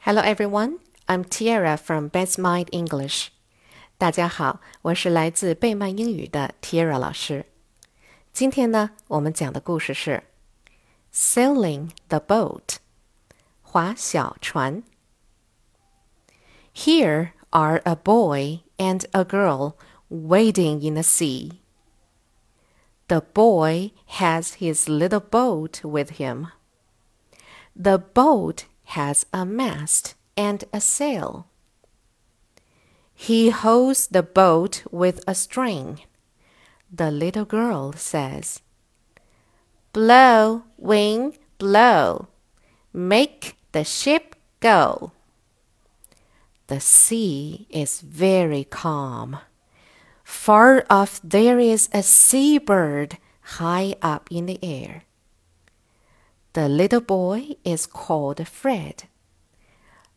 Hello everyone, I'm Tiara from Best Mind English. 大家好，我是来自贝曼英语的 Tiara 老师。今天呢，我们讲的故事是 Sailing the Boat，划小船。Here are a boy and a girl wading in the sea. The boy has his little boat with him. The boat has a mast and a sail. He holds the boat with a string. The little girl says, Blow, wind, blow. Make the ship go. The sea is very calm. Far off there is a seabird high up in the air. The little boy is called Fred.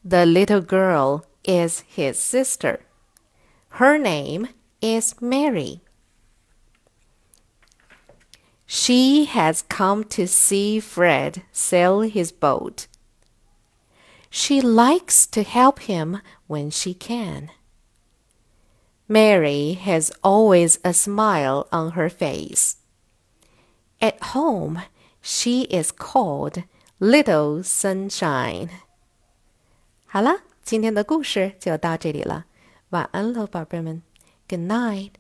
The little girl is his sister. Her name is Mary. She has come to see Fred sail his boat. She likes to help him when she can. Mary has always a smile on her face. At home, she is called Little Sunshine. 好了，今天的故事就到这里了，晚安喽，宝贝们，Good night。